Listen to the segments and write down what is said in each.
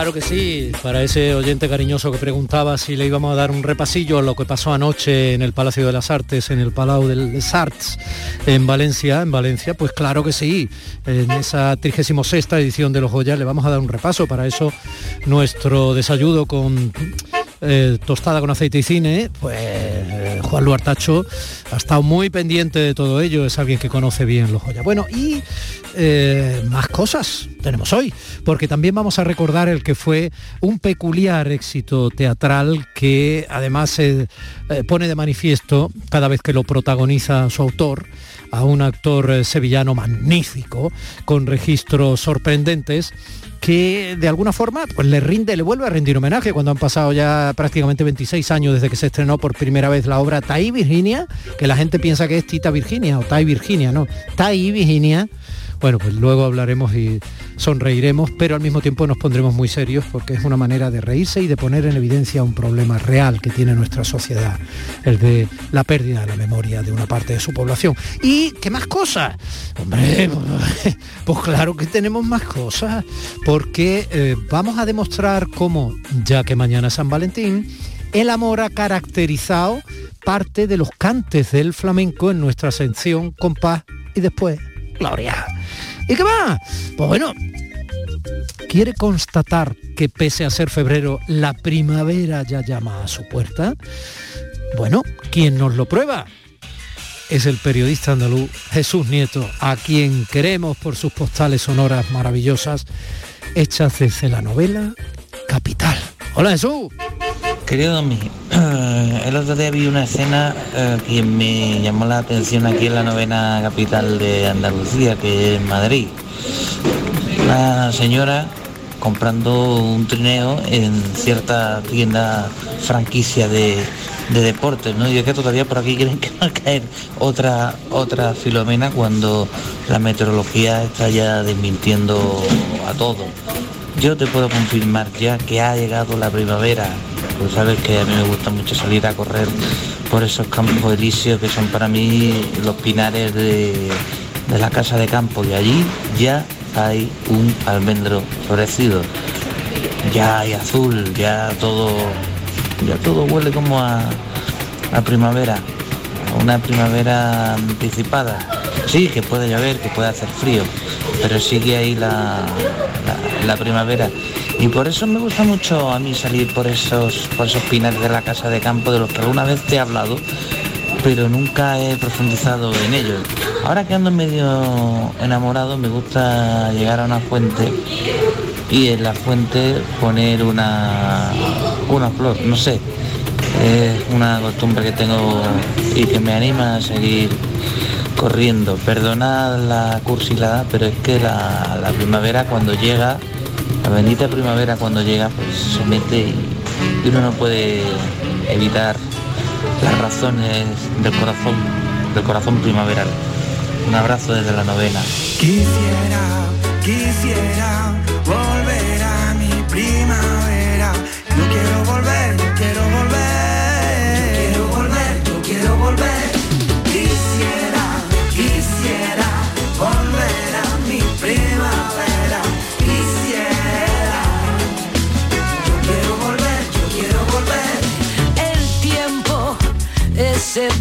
Claro que sí, para ese oyente cariñoso que preguntaba si le íbamos a dar un repasillo a lo que pasó anoche en el Palacio de las Artes, en el Palau des Arts, en Valencia, en Valencia, pues claro que sí, en esa 36 edición de los Joyas le vamos a dar un repaso, para eso nuestro desayuno con eh, tostada con aceite y cine, pues eh, Juan Luartacho ha estado muy pendiente de todo ello, es alguien que conoce bien los joyas. Bueno, y eh, más cosas tenemos hoy, porque también vamos a recordar el que fue un peculiar éxito teatral que además se pone de manifiesto cada vez que lo protagoniza su autor, a un actor sevillano magnífico, con registros sorprendentes que de alguna forma pues le rinde, le vuelve a rendir homenaje cuando han pasado ya prácticamente 26 años desde que se estrenó por primera vez la obra Tai Virginia, que la gente piensa que es Tita Virginia o Tai Virginia, no, Tai Virginia bueno, pues luego hablaremos y sonreiremos, pero al mismo tiempo nos pondremos muy serios porque es una manera de reírse y de poner en evidencia un problema real que tiene nuestra sociedad, el de la pérdida de la memoria de una parte de su población. ¿Y qué más cosas? Hombre, pues, claro que tenemos más cosas, porque eh, vamos a demostrar cómo, ya que mañana San Valentín, el amor ha caracterizado parte de los cantes del flamenco en nuestra sección compás y después gloria. ¿Y qué va? Pues bueno, quiere constatar que pese a ser febrero, la primavera ya llama a su puerta. Bueno, ¿quién nos lo prueba? Es el periodista andaluz Jesús Nieto, a quien queremos por sus postales sonoras maravillosas, hechas desde la novela Capital. Hola Jesús. Querido Domi, el otro día vi una escena eh, que me llamó la atención aquí en la novena capital de Andalucía, que es Madrid. Una señora comprando un trineo en cierta tienda franquicia de, deportes, ¿no? Y es que todavía por aquí quieren que va a caer otra, otra filomena cuando la meteorología está ya desmintiendo a todo. Yo te puedo confirmar ya que ha llegado la primavera, pues sabes que a mí me gusta mucho salir a correr por esos campos elíseos que son para mí los pinares de, la casa de campo y allí ya hay un almendro florecido. Ya hay azul, ya todo, ya todo huele como a, a primavera, a una primavera anticipada. Sí, que puede llover, que puede hacer frío, pero sigue ahí la, la primavera y por eso me gusta mucho a mí salir por esos, por esos pinares de la casa de campo de los que alguna vez te he hablado, pero nunca he profundizado en ellos. Ahora que ando medio enamorado me gusta llegar a una fuente y en la fuente poner una, una flor, no sé. Es una costumbre que tengo y que me anima a seguir corriendo. Perdonad la cursilada, pero es que la, la primavera cuando llega la bendita primavera cuando llega pues se mete y, uno no puede evitar las razones del corazón, del corazón primaveral. Un abrazo desde la novena. Quisiera, quisiera volver a mi.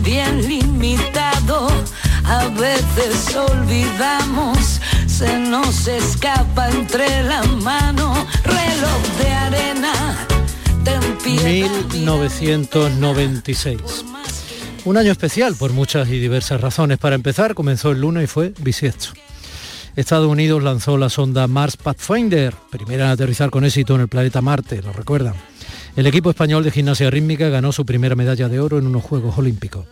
Bien limitado, a veces olvidamos, se nos escapa entre la mano, reloj de arena, ten piedad. 1996. Un año especial por muchas y diversas razones. Para empezar, comenzó el lunes y fue bisiesto. Estados Unidos lanzó la sonda Mars Pathfinder, primera en aterrizar con éxito en el planeta Marte, ¿lo recuerdan? El equipo español de gimnasia rítmica ganó su primera medalla de oro en unos Juegos Olímpicos.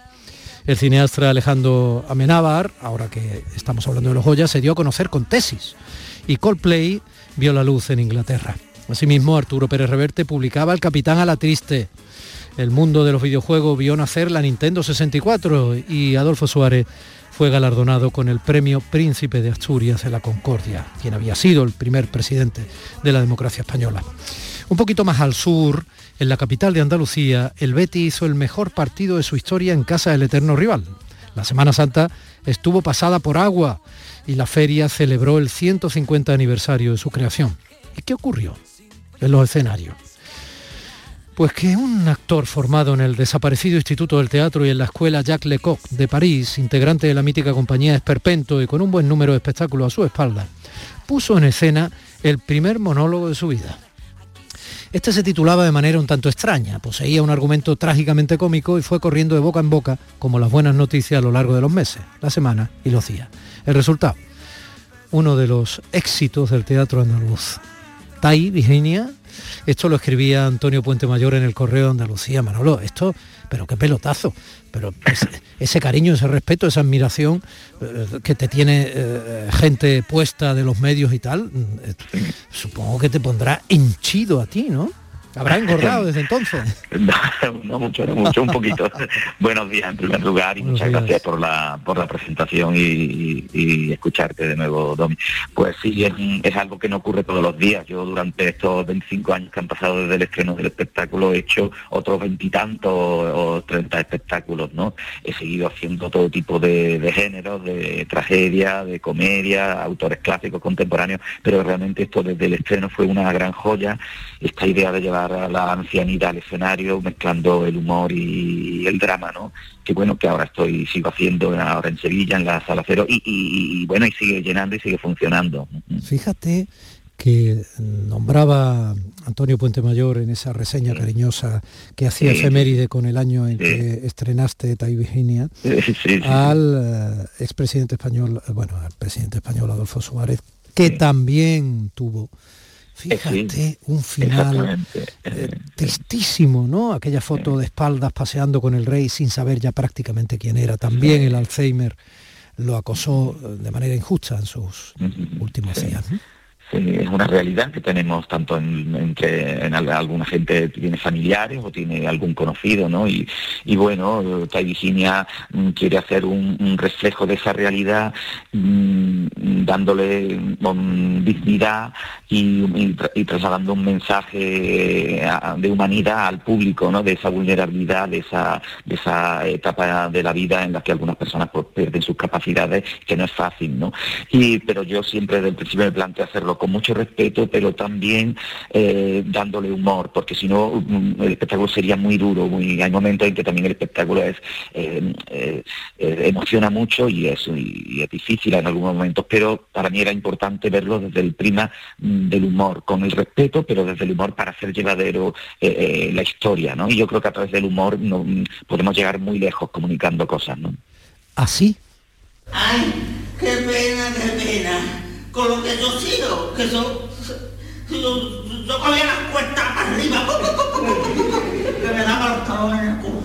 El cineasta Alejandro Amenábar, ahora que estamos hablando de los joyas, se dio a conocer con tesis y Coldplay vio la luz en Inglaterra. Asimismo, Arturo Pérez Reverte publicaba El Capitán a la Triste. El mundo de los videojuegos vio nacer la Nintendo 64 y Adolfo Suárez fue galardonado con el premio Príncipe de Asturias de la Concordia, quien había sido el primer presidente de la democracia española. Un poquito más al sur, en la capital de Andalucía, el Betty hizo el mejor partido de su historia en casa del eterno rival. La Semana Santa estuvo pasada por agua y la feria celebró el 150 aniversario de su creación. ¿Y qué ocurrió en los escenarios? Pues que un actor formado en el desaparecido Instituto del Teatro y en la escuela Jacques Lecoq de París, integrante de la mítica compañía Esperpento y con un buen número de espectáculos a su espalda, puso en escena el primer monólogo de su vida. Este se titulaba de manera un tanto extraña, poseía un argumento trágicamente cómico y fue corriendo de boca en boca como las buenas noticias a lo largo de los meses, la semana y los días. El resultado, uno de los éxitos del teatro andaluz. Tai, Virginia, esto lo escribía Antonio Puente Mayor en el Correo de Andalucía, Manolo, esto, pero qué pelotazo, pero ese, cariño, ese respeto, esa admiración eh, que te tiene eh, gente puesta de los medios y tal, mm, supongo que te pondrá hinchido a ti, ¿no? ¿Habrá engordado desde entonces? no, mucho, no mucho, un poquito. Buenos días en primer lugar y muchas gracias por la por la presentación y, escucharte de nuevo, Domi. Pues sí, es, algo que no ocurre todos los días. Yo durante estos 25 años que han pasado desde el estreno del espectáculo he hecho otros veintitantos o treinta espectáculos, ¿no? He seguido haciendo todo tipo de, de géneros, de tragedia, de comedia, autores clásicos, contemporáneos, pero realmente esto desde el estreno fue una gran joya, esta idea de llevar a la ancianidad al escenario, mezclando el humor y el drama, ¿no? Que bueno, que ahora estoy, sigo haciendo ahora en Sevilla, en la Sala Cero, y, bueno, y sigue llenando y sigue funcionando. Fíjate que nombraba Antonio Puente Mayor en esa reseña cariñosa que hacía efeméride con el año en que estrenaste Tai Virginia al eh, expresidente español, eh, bueno, al presidente español Adolfo Suárez, que también tuvo Fíjate, un final eh, tristísimo, ¿no? Aquella foto de espaldas paseando con el rey sin saber ya prácticamente quién era. También el Alzheimer lo acosó eh, de manera injusta en sus últimos días es una realidad que tenemos tanto en, que en alguna gente tiene familiares o tiene algún conocido, ¿no? Y, bueno, Tai Virginia mm, quiere hacer un, reflejo de esa realidad mm, dándole mm, dignidad y, trasladando un mensaje eh, de humanidad al público, ¿no? De esa vulnerabilidad, de esa, de esa etapa de la vida en la que algunas personas pues, pierden sus capacidades, que no es fácil, ¿no? Y, pero yo siempre desde el principio me planteo hacerlo con mucho respeto, pero también eh, dándole humor, porque si no mm, el espectáculo sería muy duro, muy, hay momentos en que también el espectáculo es eh, eh, emociona mucho y es, y es difícil en algunos momentos, pero para mí era importante verlo desde el prima mm, del humor, con el respeto, pero desde el humor para hacer llevadero la historia, ¿no? Y yo creo que a través del humor no, mm, podemos llegar muy lejos comunicando cosas, ¿no? ¿Así? ¡Ay, qué pena, qué pena! Con lo que yo sigo, que yo, yo, yo cogía las cuestas para arriba, que me daba los talones en el culo.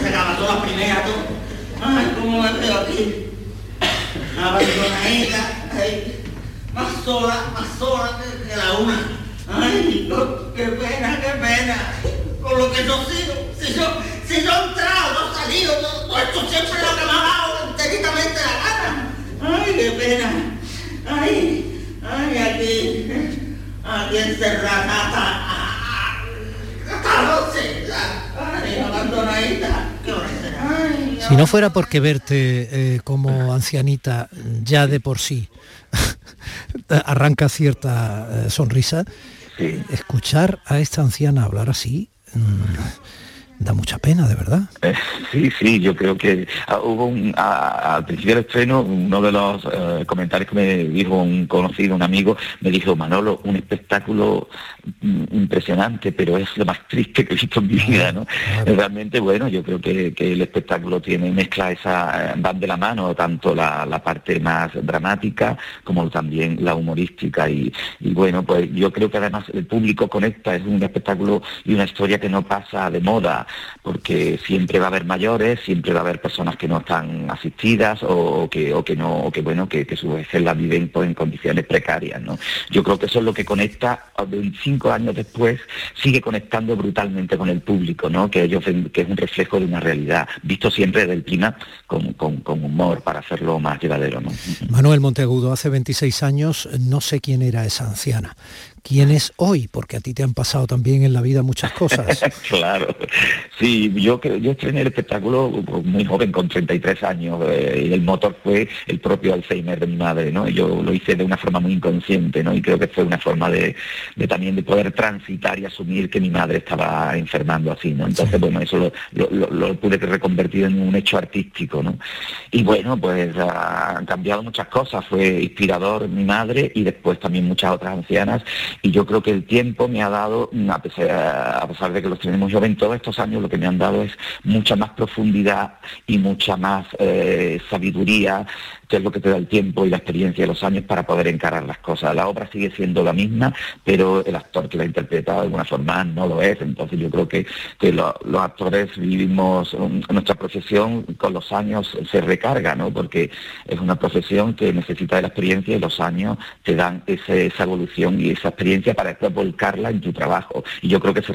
Se acaba toda la primera, todo. Ay, cómo me veo aquí. Abandonadita, ahí, más sola, más sola que, la una. Ay, qué pena, qué pena. Con lo que yo sigo, si yo, si yo he entrado, no he salido, todo esto siempre lo que me ha dado enteritamente la gana. Ay, qué pena. Ay, ay, aquí, aquí encerrada. Hasta, Ay, abandonadita. Si no fuera porque verte eh, como ancianita ya de por sí arranca cierta eh, sonrisa, escuchar a esta anciana hablar así mm, da mucha pena, de verdad. Eh, sí, sí, yo creo que ah, hubo un, al principio del estreno, uno de los eh, comentarios que me dijo un conocido, un amigo, me dijo, Manolo, un espectáculo mm, impresionante, pero es lo más triste que he visto en mi vida, ¿no? Realmente, bueno, yo creo que, el espectáculo tiene, mezcla esa, eh, van de la mano, tanto la, parte más dramática como también la humorística. Y, y bueno, pues yo creo que además el público conecta, es un espectáculo y una historia que no pasa de moda porque siempre va a haber mayores, siempre va a haber personas que no están asistidas o que, o que no, o que bueno, que, que su vez la viven pues, en condiciones precarias, ¿no? Yo creo que eso es lo que conecta, 25 años después, sigue conectando brutalmente con el público, ¿no? Que ellos ven que es un reflejo de una realidad, visto siempre del clima con, con, con humor para hacerlo más llevadero, ¿no? Manuel Monteagudo, hace 26 años no sé quién era esa anciana quién es hoy, porque a ti te han pasado también en la vida muchas cosas. claro, sí, yo, yo estrené el espectáculo muy joven, con 33 años, eh, y el motor fue el propio Alzheimer de mi madre, ¿no? Yo lo hice de una forma muy inconsciente, ¿no? Y creo que fue una forma de, también de poder transitar y asumir que mi madre estaba enfermando así, ¿no? Entonces, bueno, eso lo, lo, pude reconvertir en un hecho artístico, ¿no? Y bueno, pues han cambiado muchas cosas, fue inspirador mi madre y después también muchas otras ancianas y yo creo que el tiempo me ha dado, a pesar, de que los tenemos joven, todos estos años lo que me han dado es mucha más profundidad y mucha más eh, sabiduría que es lo que te da el tiempo y la experiencia de los años para poder encarar las cosas. La obra sigue siendo la misma, pero el actor que la ha interpretado de alguna forma no lo es. Entonces yo creo que, los actores vivimos nuestra profesión con los años se recarga, ¿no? Porque es una profesión que necesita de la experiencia y los años te dan esa evolución y esa experiencia para después volcarla en tu trabajo. Y yo creo que se,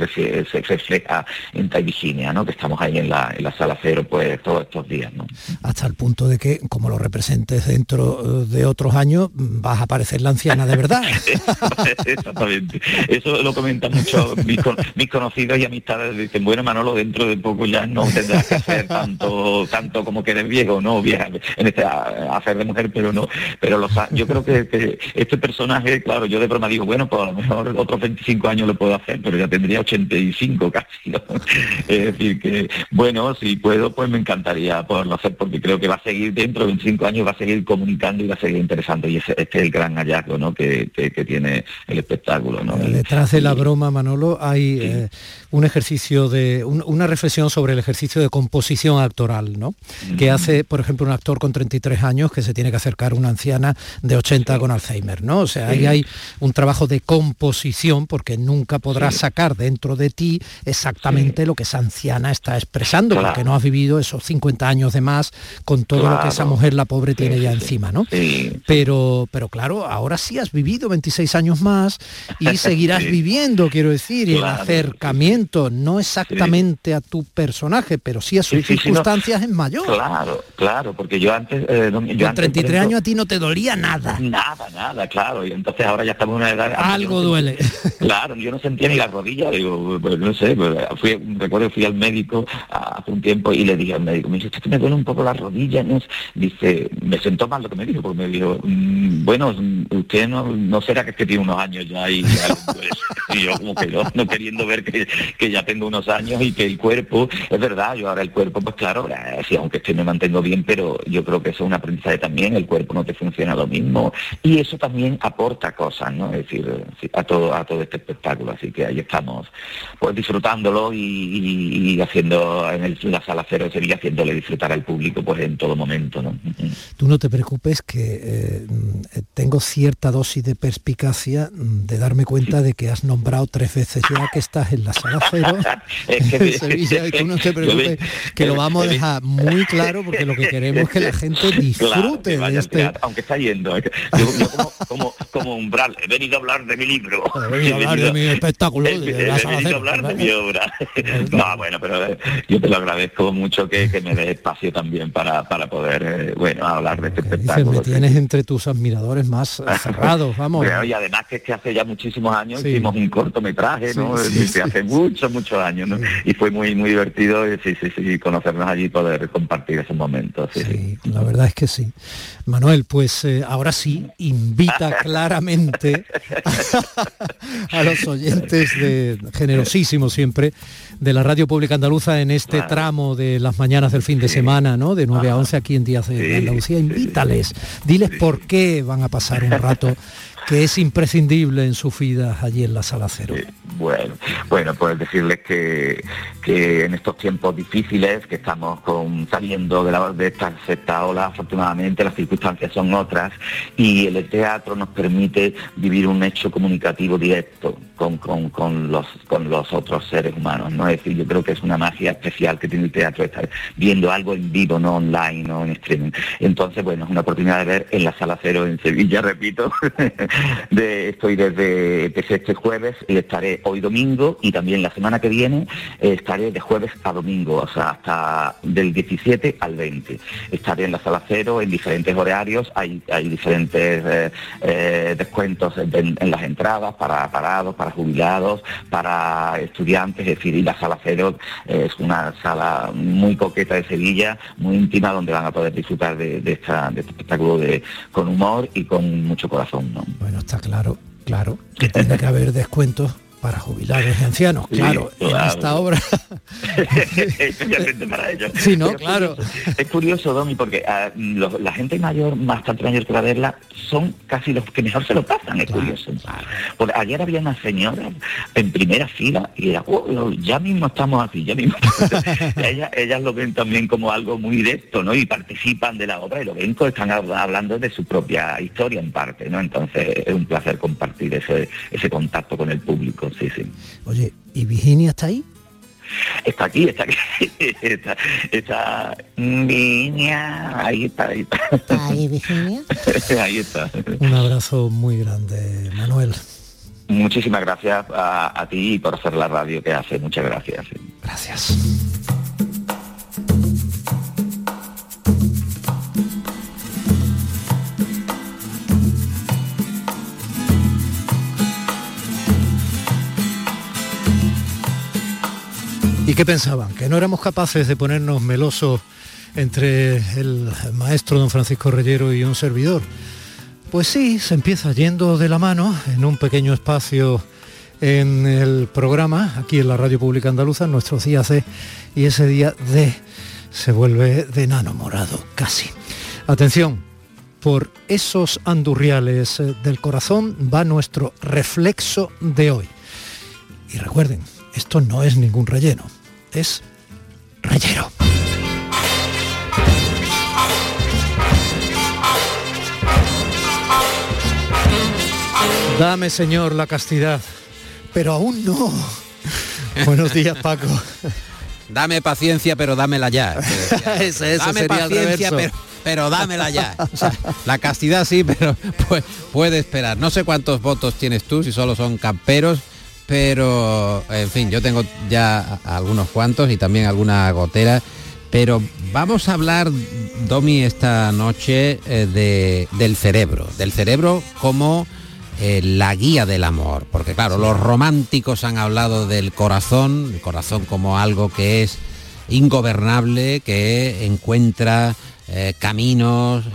refleja en Tai Virginia, ¿no? Que estamos ahí en la, en la sala cero pues todos estos días, ¿no? Hasta el punto de que, como lo representa dentro de otros años vas a parecer la anciana de verdad. Exactamente. Eso lo comentan mucho mis, conocidos y amistades. Dicen, bueno, Manolo, dentro de poco ya no tendrás que hacer tanto, tanto como que eres viejo, no, vieja, en este hacer de mujer, pero no. Pero los, yo creo que, este personaje, claro, yo de broma digo, bueno, pues a lo mejor otros 25 años lo puedo hacer, pero ya tendría 85 casi. Es decir, que bueno, si puedo, pues me encantaría poderlo hacer, porque creo que va a seguir dentro de 25 años, va a seguir comunicando y va a seguir interesante. Y ese, este es el gran hallazgo ¿no? que, tiene el espectáculo. ¿no? Detrás de la broma, Manolo, hay eh, un ejercicio de, una reflexión sobre el ejercicio de composición actoral, ¿no? Que hace, por ejemplo, un actor con 33 años que se tiene que acercar a una anciana de 80 con Alzheimer, ¿no? O sea, ahí hay un trabajo de composición porque nunca podrás sacar dentro de ti exactamente lo que esa anciana está expresando, porque no has vivido esos 50 años de más con todo lo que esa mujer, la pobre, tiene ya encima, ¿no? Pero, pero claro, ahora sí has vivido 26 años más y seguirás viviendo, quiero decir, y el acercamiento no exactamente a tu personaje, pero sí a sus circunstancias es mayor. Claro, claro, porque yo antes... Eh, yo 33 años a ti no te dolía nada. Nada, nada, claro, y entonces ahora ya estamos en una edad... Algo duele. claro, yo no sentía ni la rodilla, digo, pues no sé, pues, fui, recuerdo que fui al médico hace un tiempo y le dije al médico, me dice, que me duele un poco la rodilla, ¿no? Dice, me sentó mal lo que me dijo, porque me dijo, mm, bueno, usted no, no será que, es que tiene unos años ya y, yo como que no, no queriendo ver que, que, ya tengo unos años y que el cuerpo, es verdad, yo ahora el cuerpo, pues claro, sí, aunque estoy me mantengo bien, pero yo creo que eso es un aprendizaje también, el cuerpo no te funciona lo mismo y eso también aporta cosas, ¿no? Es decir, a todo, a todo este espectáculo, así que ahí estamos, pues disfrutándolo y, haciendo en, el, la sala cero sería haciéndole disfrutar al público pues en todo momento, ¿no? Tú no te preocupes que eh, tengo cierta dosis de perspicacia de darme cuenta de que has nombrado tres veces ya que estás en la sala Sevilla que lo vamos a dejar muy claro porque lo que queremos es que la gente disfrute de este... Aunque está yendo, yo, como, como, como, umbral, he venido a hablar de mi libro. He venido a hablar de mi espectáculo. He, venido a hablar de mi obra. no, bueno, pero eh, yo te lo agradezco mucho que, que me dé espacio también para, para poder, eh, bueno, hablar de este espectáculo me tienes entre tus admiradores más cerrados, vamos. y además que es que hace ya muchísimos años hicimos un cortometraje, ¿no? hace muchos, muchos años, ¿no? Y fue muy, muy divertido, sí, sí, sí, conocernos allí y poder compartir esos momentos. Sí, la verdad es que sí. Manuel, pues eh, ahora sí, invita claramente a, los oyentes de generosísimo siempre de la Radio Pública Andaluza en este tramo de las mañanas del fin de semana, ¿no? De 9 a 11 aquí en Díaz de Andalucía. Invítales, diles por qué van a pasar un rato que es imprescindible en sus vidas allí en la sala cero. Bueno, bueno, pues decirles que, que en estos tiempos difíciles, que estamos con, saliendo de, la, de esta sexta ola, afortunadamente las circunstancias son otras y el teatro nos permite vivir un hecho comunicativo directo con, con, con los, con los otros seres humanos. ¿no? Es decir, yo creo que es una magia especial que tiene el teatro estar viendo algo en vivo, no online, no en streaming. Entonces, bueno, es una oportunidad de ver en la sala cero en Sevilla, repito, de, estoy desde empecé este jueves y estaré hoy domingo y también la semana que viene eh, estaré de jueves a domingo, o sea, hasta del 17 al 20. Estaré en la sala cero en diferentes horarios, hay, hay diferentes eh, eh, descuentos en, las entradas para parados, para jubilados, para estudiantes, es decir, y la sala cero es una sala muy coqueta de Sevilla, muy íntima, donde van a poder disfrutar de, de, esta, de este espectáculo de, con humor y con mucho corazón. ¿no? Bueno, está claro, claro, que tiene que haber descuentos para jubilados y ancianos, claro, sí, claro. en esta obra. Especialmente para ellos. Sí, no, claro. Es curioso, Domi, porque los, la gente mayor, bastante mayor que va a verla, son casi los que mejor se lo pasan, es claro, curioso. Claro. Porque ayer había una señora en primera fila y era, oh, ya mismo estamos aquí, ya mismo. ellas, ellas lo ven también como algo muy directo, ¿no? Y participan de la obra y lo ven que están hablando de su propia historia en parte, ¿no? Entonces es un placer compartir ese, ese contacto con el público sí, sí. Oye, ¿y Virginia está ahí? Está aquí, está aquí, está, está Virginia, ahí está, ahí está. Ahí, Virginia. ahí está. Un abrazo muy grande, Manuel. Muchísimas gracias a, a ti por hacer la radio que hace, muchas gracias. Gracias. ¿Y qué pensaban? ¿Que no éramos capaces de ponernos melosos entre el maestro don Francisco Reyero y un servidor? Pues sí, se empieza yendo de la mano en un pequeño espacio en el programa, aquí en la Radio Pública Andaluza, en nuestros días y ese día de se vuelve de nano morado, casi. Atención, por esos andurriales del corazón va nuestro reflexo de hoy. Y recuerden, esto no es ningún relleno, es rellero. Dame, Señor, la castidad, pero aún no. Buenos días, Paco. Dame paciencia, pero dámela ya. ese, ese Dame sería paciencia, el pero, pero, dámela ya. O sea, la castidad sí, pero pues, puede esperar. No sé cuántos votos tienes tú, si solo son camperos, pero en fin, yo tengo ya algunos cuantos y también alguna gotera. Pero vamos a hablar, Domi, esta noche eh, de, del cerebro, del cerebro como eh, la guía del amor. Porque claro, los románticos han hablado del corazón, el corazón como algo que es ingobernable, que encuentra eh, caminos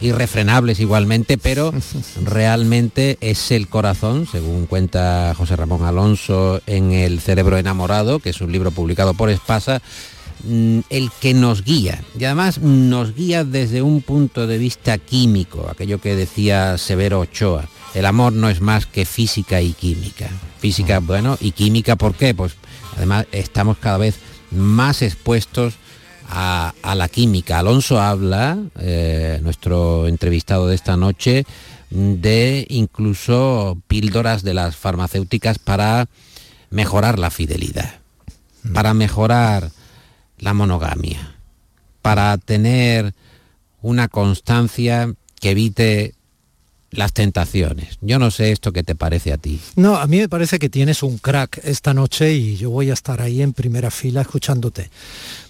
irrefrenables igualmente, pero realmente es el corazón, según cuenta José Ramón Alonso en El cerebro enamorado, que es un libro publicado por Espasa, mm, el que nos guía. Y además nos guía desde un punto de vista químico, aquello que decía Severo Ochoa. El amor no es más que física y química. Física, bueno, y química, ¿por qué? Pues además estamos cada vez más expuestos a, a la química. Alonso habla, eh, nuestro entrevistado de esta noche, de incluso píldoras de las farmacéuticas para mejorar la fidelidad, para mejorar la monogamia, para tener una constancia que evite las tentaciones. Yo no sé esto qué te parece a ti. No, a mí me parece que tienes un crack esta noche y yo voy a estar ahí en primera fila escuchándote,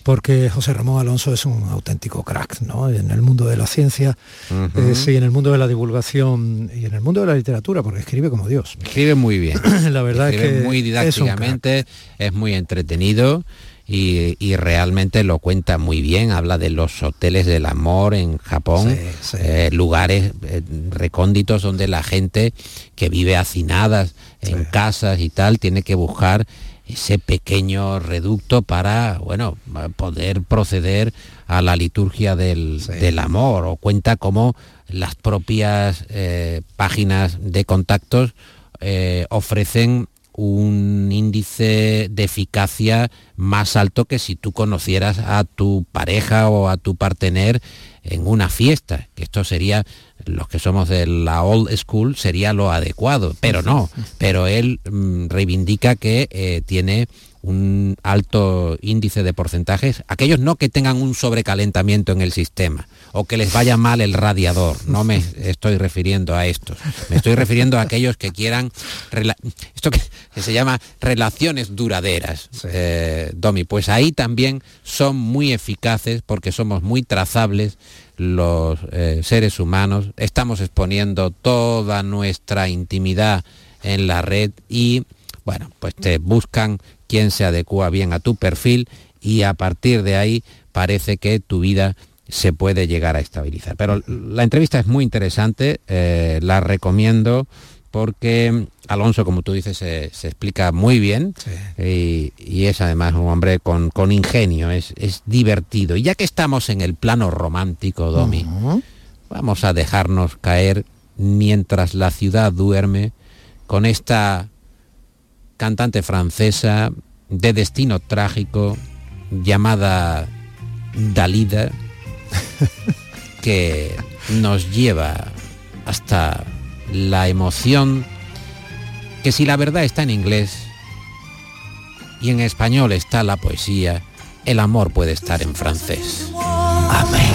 porque José Ramón Alonso es un auténtico crack, ¿no? En el mundo de la ciencia, uh -huh. eh, sí, en el mundo de la divulgación y en el mundo de la literatura, porque escribe como Dios. Escribe muy bien. la verdad escribe es que muy didácticamente, es, es muy entretenido. Y, y, realmente lo cuenta muy bien, habla de los hoteles del amor en Japón, sí, sí. Eh, lugares eh, recónditos donde la gente que vive hacinadas en sí. casas y tal tiene que buscar ese pequeño reducto para, bueno, poder proceder a la liturgia del, amor o cuenta cómo las propias eh, páginas de contactos eh, ofrecen un índice de eficacia más alto que si tú conocieras a tu pareja o a tu partener en una fiesta, que esto sería, los que somos de la old school, sería lo adecuado, pero no, pero él mm, reivindica que eh, tiene un alto índice de porcentajes, aquellos no que tengan un sobrecalentamiento en el sistema o que les vaya mal el radiador, no me estoy refiriendo a estos, me estoy refiriendo a aquellos que quieran, esto que, se llama relaciones duraderas, eh, Domi, pues ahí también son muy eficaces porque somos muy trazables los eh, seres humanos, estamos exponiendo toda nuestra intimidad en la red y bueno, pues te buscan quien se adecua bien a tu perfil y a partir de ahí parece que tu vida se puede llegar a estabilizar. Pero la entrevista es muy interesante, eh, la recomiendo porque Alonso, como tú dices, se, explica muy bien y, es además un hombre con, ingenio, es, divertido. Y ya que estamos en el plano romántico, Domi, vamos a dejarnos caer mientras la ciudad duerme con esta cantante francesa de destino trágico llamada Dalida, que nos lleva hasta la emoción que si la verdad está en inglés y en español está la poesía, el amor puede estar en francés. Amén.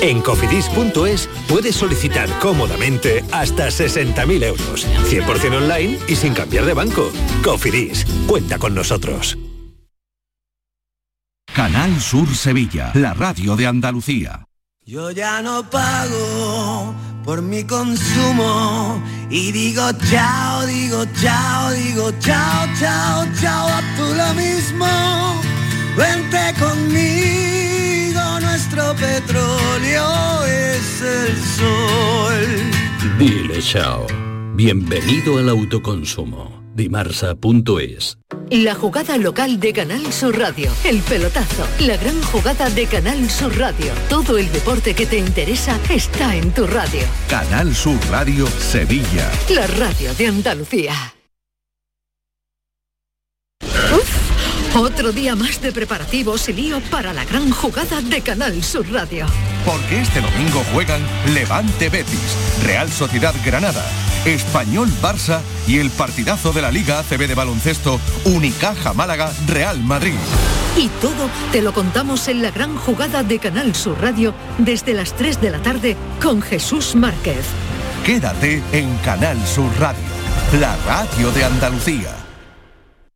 En cofidis.es puedes solicitar cómodamente hasta 60.000 euros, 100% online y sin cambiar de banco. Cofidis, cuenta con nosotros. Canal Sur Sevilla, la radio de Andalucía. Yo ya no pago por mi consumo y digo chao, digo chao, digo chao, chao, chao, a tú lo mismo, vente conmigo nuestro petróleo es el sol. Dile chao. Bienvenido al autoconsumo. Dimarsa.es La jugada local de Canal Sur Radio. El pelotazo. La gran jugada de Canal Sur Radio. Todo el deporte que te interesa está en tu radio. Canal Sur Radio Sevilla. La radio de Andalucía. Otro día más de preparativos y lío para la gran jugada de Canal Sur Radio. Porque este domingo juegan Levante Betis, Real Sociedad Granada, Español Barça y el partidazo de la Liga ACB de baloncesto Unicaja Málaga Real Madrid. Y todo te lo contamos en la gran jugada de Canal Sur Radio desde las 3 de la tarde con Jesús Márquez. Quédate en Canal Sur Radio, la radio de Andalucía.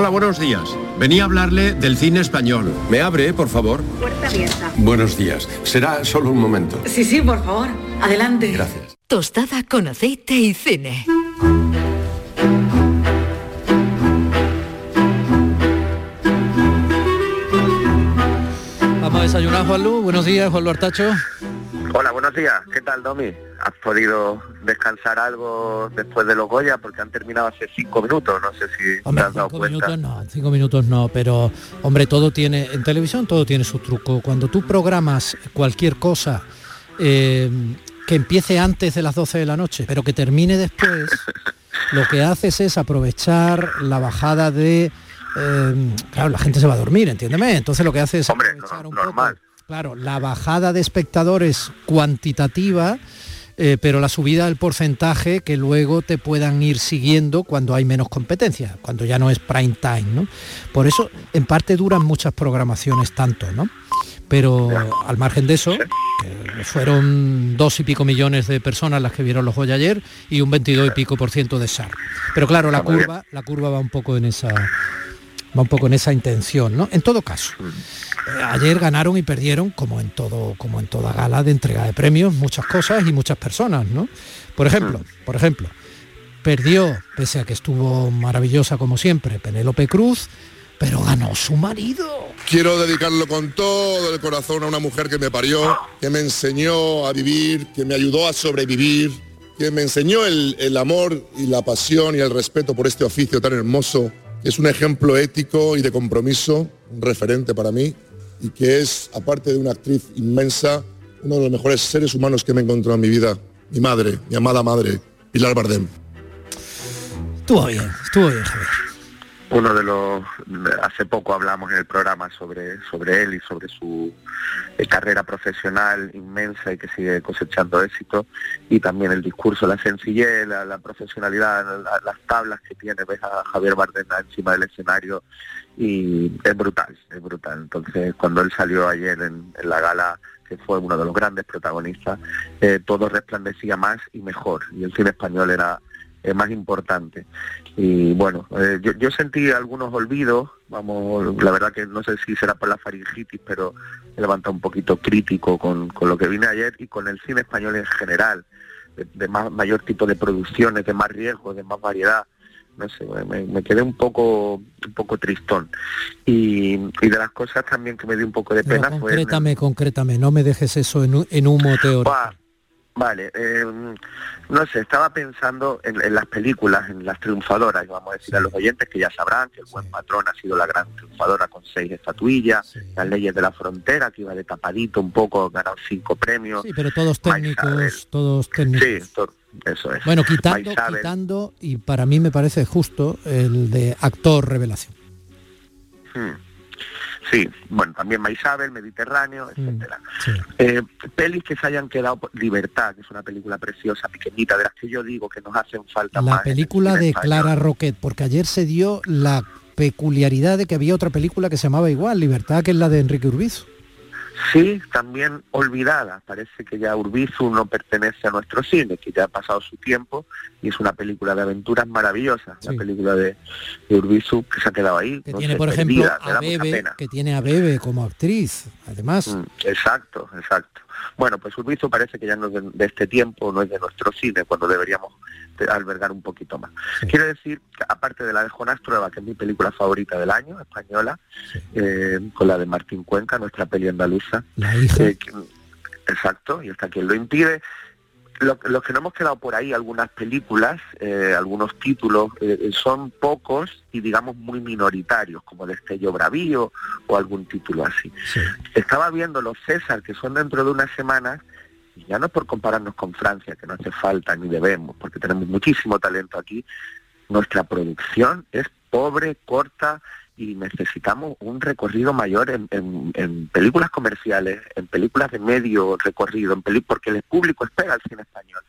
Hola, buenos días. Venía a hablarle del cine español. ¿Me abre, por favor? Puerta abierta. Buenos días. Será solo un momento. Sí, sí, por favor. Adelante. Gracias. Tostada con aceite y cine. Vamos a desayunar, Juanlu. Buenos días, Juan Artacho. Hola, buenos días. ¿Qué tal, Domi? ¿Has podido descansar algo después de los Goya? Porque han terminado hace cinco minutos. No sé si te has dado Cinco cuenta. minutos no, cinco minutos no, pero hombre, todo tiene, en televisión todo tiene su truco. Cuando tú programas cualquier cosa eh, que empiece antes de las 12 de la noche, pero que termine después, lo que haces es aprovechar la bajada de... eh, claro, la gente se va a dormir, entiéndeme. Entonces lo que hace es aprovechar un poco, claro, la bajada de espectadores cuantitativa eh, pero la subida del porcentaje que luego te puedan ir siguiendo cuando hay menos competencia, cuando ya no es prime time, ¿no? Por eso, en parte duran muchas programaciones tanto, ¿no? Pero al margen de eso, que fueron dos y pico millones de personas las que vieron los Goya ayer y un 22 y pico por ciento de SAR. Pero claro, la curva, la curva va un poco en esa va un poco en esa intención, ¿no? En todo caso, eh, ayer ganaron y perdieron, como en todo, como en toda gala de entrega de premios, muchas cosas y muchas personas, ¿no? Por ejemplo, por ejemplo, perdió, pese a que estuvo maravillosa como siempre, Penélope Cruz, pero ganó su marido. Quiero dedicarlo con todo el corazón a una mujer que me parió, que me enseñó a vivir, que me ayudó a sobrevivir, que me enseñó el, el amor y la pasión y el respeto por este oficio tan hermoso, es un ejemplo ético y de compromiso, un referente para mí, y que es, aparte de una actriz inmensa, uno de los mejores seres humanos que me he encontrado en mi vida. Mi madre, mi amada madre, Pilar Bardem. Estuvo bien, estuvo bien, Javier. Uno de los hace poco hablamos en el programa sobre sobre él y sobre su eh, carrera profesional inmensa y que sigue cosechando éxito y también el discurso, la sencillez, la, profesionalidad, la- las tablas que tiene, ves a Javier Bardem encima del escenario y es brutal, es brutal. Entonces cuando él salió ayer en, en la gala que fue uno de los grandes protagonistas, eh, todo resplandecía más y mejor y el cine español era eh, más importante. Y bueno, eh, yo, yo sentí algunos olvidos, vamos, la verdad que no sé si será por la faringitis, pero he levantado un poquito crítico con, con lo que vine ayer y con el cine español en general, de, de más, mayor tipo de producciones, de más riesgo, de más variedad. No sé, me, me quedé un poco un poco tristón. Y, y de las cosas también que me dio un poco de Pero pena fue... concrétame, concrétame, no me dejes eso en, en humo teórico. Vale, eh, no sé, estaba pensando en, en las películas, en las triunfadoras, vamos a decir a los oyentes que ya sabrán que el buen patrón ha sido la gran triunfadora con seis estatuillas, las leyes de la frontera, que iba de tapadito un poco, ganado cinco premios. Sí, pero todos técnicos, todos técnicos. Sí, to- eso es. Bueno, quitando, quitando, y para mí me parece justo, el de actor revelación. Hmm. Sí, bueno, también Maisabel, Mediterráneo, Mm, etcétera. Eh, pelis que se hayan quedado Libertad, que es una película preciosa, pequeñita, de las que yo digo que nos hacen falta La más. película de español. Clara Roquet, porque ayer se dio la peculiaridad de que había otra película que se llamaba igual, Libertad, que es la de Enrique Urbizo. Sí, también olvidada. Parece que ya Urbizu no pertenece a nuestro cine, que ya ha pasado su tiempo y es una película de aventuras maravillosa. La película de, de Urbizu que se ha quedado ahí. Que no tiene, sé, por ejemplo, perdida, a Bebe, que tiene a Bebe como actriz, además. Mm, Exacto, exacto. Bueno, pues Urbizu parece que ya no es de, de este tiempo, no es de nuestro cine, cuando deberíamos de- albergar un poquito más. Quiero decir, que aparte de la de Jonás Trueba, que es mi película favorita del año, española, eh, con la de Martín Cuenca, nuestra peli andaluza, La hija. eh, que- exacto, y hasta quien lo impide. Lo- Los que no hemos quedado por ahí, algunas películas, eh, algunos títulos, eh, son pocos y digamos muy minoritarios, como Destello Bravío o algún título así. Estaba viendo los César, que son dentro de unas semanas, y ya no es por compararnos con Francia, que no hace falta ni debemos, porque tenemos muchísimo talento aquí, nuestra producción es pobre, corta y necesitamos un recorrido mayor en, películas comerciales, en películas de medio recorrido, en porque el público espera al cine español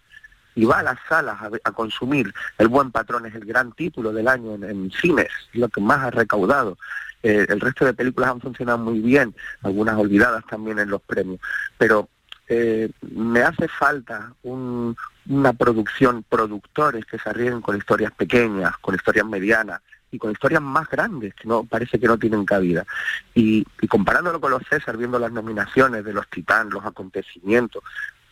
y va a las salas a, consumir. El Buen Patrón es el gran título del año en, en cines, es lo que más ha recaudado. Eh, el resto de películas han funcionado muy bien, algunas olvidadas también en los premios, pero eh, me hace falta un- una producción, productores que se arriesguen con historias pequeñas, con historias medianas, y con historias más grandes que no parece que no tienen cabida. Y, y comparándolo con los César, viendo las nominaciones de los Titán, los acontecimientos,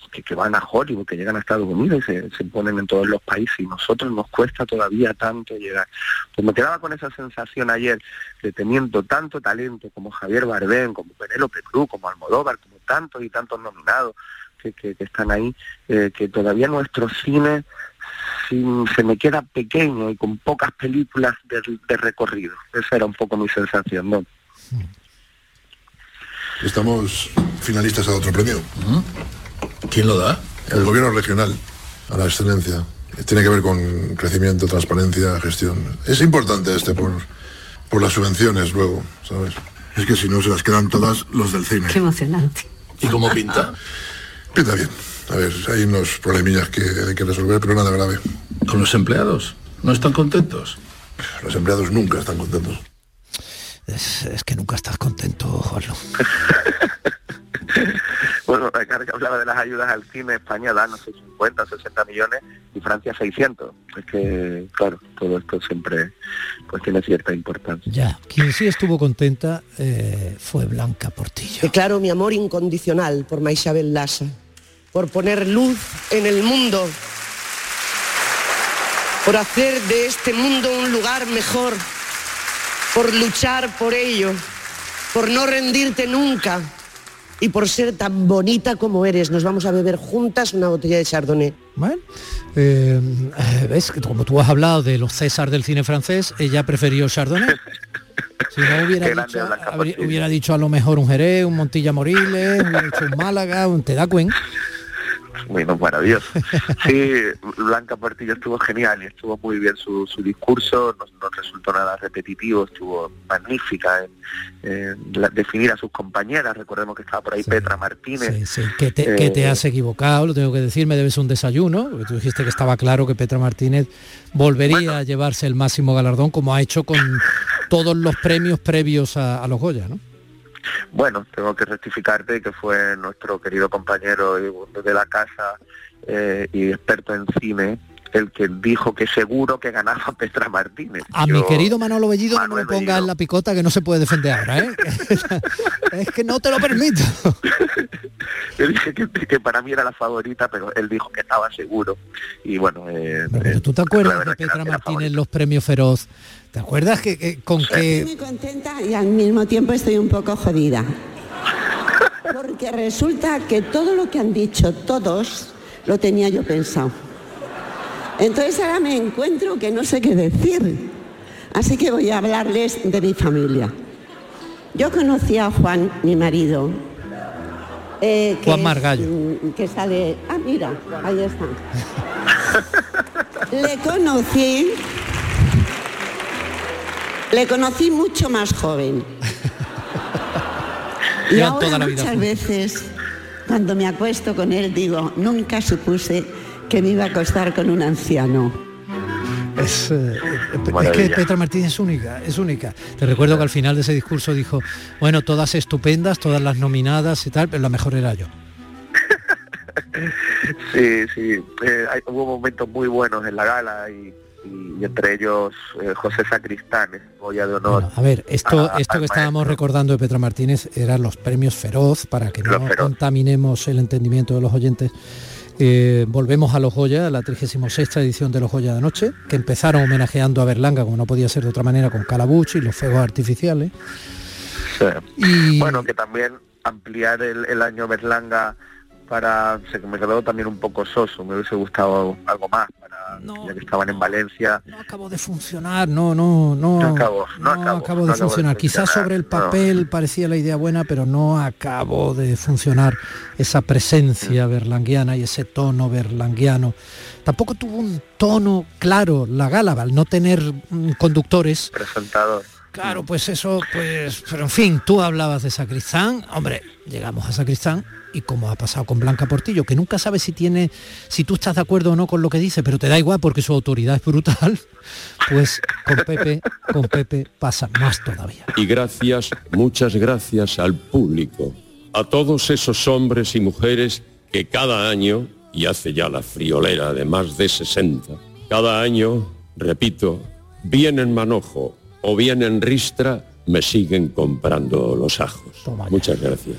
que, van a Hollywood, que llegan a Estados Unidos y se, se, ponen en todos los países y nosotros nos cuesta todavía tanto llegar. Pues me quedaba con esa sensación ayer de teniendo tanto talento como Javier Bardem, como Penélope Cruz, como Almodóvar, como tantos y tantos nominados que, que, que están ahí, eh, que todavía nuestro cine sin, se me queda pequeño y con pocas películas de, de recorrido. Esa era un poco mi sensación, ¿no? Estamos finalistas a otro premio. ¿Quién lo da? El gobierno regional, a la excelencia. Tiene que ver con crecimiento, transparencia, gestión. Es importante este por, por las subvenciones luego, ¿sabes? Es que si no se las quedan todas los del cine. Qué emocionante. ¿Y cómo pinta? Pinta bien. A ver, hay unos problemillas que hay que resolver, pero nada grave. ¿Con los empleados? ¿No están contentos? Los empleados nunca están contentos. Es, es que nunca estás contento, Juanlo. bueno, que hablaba de las ayudas al cine, España da, no sé, 50, 60 millones y Francia 600. Es que, claro, todo esto siempre pues tiene cierta importancia. Ya, quien sí estuvo contenta eh, fue Blanca Portillo. Declaro mi amor incondicional por Maisabel Lassa, por poner luz en el mundo, por hacer de este mundo un lugar mejor, por luchar por ello, por no rendirte nunca y por ser tan bonita como eres. Nos vamos a beber juntas una botella de Chardonnay. Bueno, eh, ves que como tú has hablado de los César del cine francés, ella prefirió el Chardonnay. Si no hubiera dicho, habría, hubiera dicho a lo mejor un Jerez, un Montilla Moriles, hubiera dicho un Málaga, un Tedacuen. Bueno, maravilloso. Sí, Blanca Portillo estuvo genial y estuvo muy bien su, su discurso, no, no, resultó nada repetitivo, estuvo magnífica en, en la, definir a sus compañeras, recordemos que estaba por ahí sí, Petra Martínez. Sí, sí. Que, te, eh, que te has equivocado, lo tengo que decir, me debes un desayuno, tú dijiste que estaba claro que Petra Martínez volvería bueno, a llevarse el máximo galardón, como ha hecho con todos los premios previos a, a los Goya, ¿no? Bueno, tengo que rectificarte que fue nuestro querido compañero de la casa eh, y experto en cine el que dijo que seguro que ganaba Petra Martínez. A Yo, mi querido Manolo Bellido Manuel no me ponga en la picota que no se puede defender ahora, ¿eh? es que no te lo permito. Yo dije que, que, para mí era la favorita, pero él dijo que estaba seguro. Y bueno... Eh, pero, ¿Tú te acuerdas de Petra Martínez en los premios Feroz? ¿Te acuerdas que, que con que... Estoy muy contenta y al mismo tiempo estoy un poco jodida. Porque resulta que todo lo que han dicho todos lo tenía yo pensado. Entonces ahora me encuentro que no sé qué decir. Así que voy a hablarles de mi familia. Yo conocí a Juan, mi marido. Eh, que Juan Margallo. Es, que sale... Ah, mira, ahí está. Le conocí... Le conocí mucho más joven. y ahora muchas veces, cuando me acuesto con él, digo, nunca supuse que me iba a acostar con un anciano. Es, eh, es, que Petra Martínez es única, es única. Te recuerdo que al final de ese discurso dijo, bueno, todas estupendas, todas las nominadas y tal, pero la mejor era yo. sí, sí, eh, hay, hubo momentos muy buenos en la gala y, y entre ellos eh, José Sacristán, Goya de honor. Bueno, a ver, esto, a, esto que estábamos maestro. recordando de Petra Martínez eran los premios Feroz, para que no contaminemos el entendimiento de los oyentes. Eh, volvemos a los Goya, a la 36 edición de los Goya de anoche, que empezaron homenajeando a Berlanga, como no podía ser de otra manera, con Calabuch y los fuegos artificiales. Sí. Y... Bueno, que también ampliar el, el, año Berlanga para... Se me quedó también un poco soso, me hubiese gustado algo más, no, ya que estaban en Valencia. No acabó de funcionar, no, no, no. No acabó, no, no acabó, acabó, de, funcionar. de, Quizás sobre el papel parecía la idea buena, pero no acabó de funcionar esa presencia berlanguiana y ese tono berlanguiano. Tampoco tuvo un tono claro la gala, al no tener mm, conductores. Presentador. Claro, pues eso, pues, pero en fin, tú hablabas de Sacristán, hombre, llegamos a Sacristán y como ha pasado con Blanca Portillo, que nunca sabe si tiene, si tú estás de acuerdo o no con lo que dice, pero te da igual porque su autoridad es brutal, pues con Pepe, con Pepe pasa más todavía. Y gracias, muchas gracias al público, a todos esos hombres y mujeres que cada año, y hace ya la friolera de más de 60, cada año, repito, bien en manojo o bien en ristra, me siguen comprando los ajos. Muchas gracias.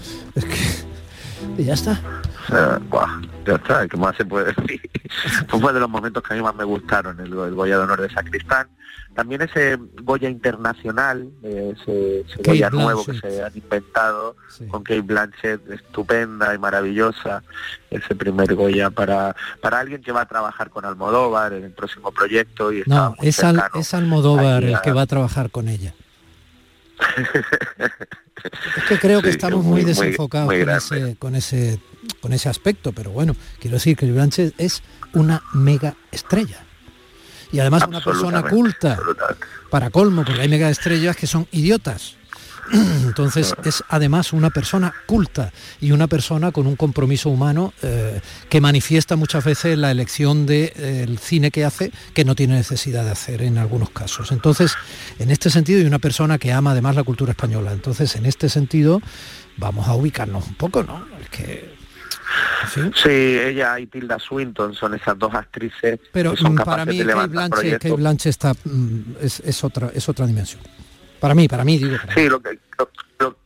Y ya está. Buah, ya está, ¿qué más se puede decir? Fue de los momentos que a mí más me gustaron, el, el Goya de Honor de Sacristán. También ese Goya internacional, eh, ese, ese Goya nuevo que se han inventado, con Kate Blanchett, estupenda y maravillosa, ese primer Goya para, para alguien que va a trabajar con Almodóvar en el próximo proyecto y No, es, Al- es Almodóvar Ahí el que va a trabajar con ella. Es que creo que estamos es muy, desenfocados muy con, ese, con, ese, con ese aspecto, pero bueno, quiero decir que Blanchett es una mega estrella. Y además una persona culta, para colmo, porque hay mega estrellas que son idiotas. Entonces es además una persona culta y una persona con un compromiso humano eh, que manifiesta muchas veces la elección del cine que hace que no tiene necesidad de hacer en algunos casos. Entonces, en este sentido, y una persona que ama además la cultura española. Entonces, en este sentido, vamos a ubicarnos un poco, ¿no? Es que. Sí, ella y Tilda Swinton son esas dos actrices Pero que son mm, para mí de Kate levantar Blanchett, proyectos. Kate Blanchett está, mm, es, es otra, es otra dimensión. Para mí, para mí, digo. para Sí, lo que,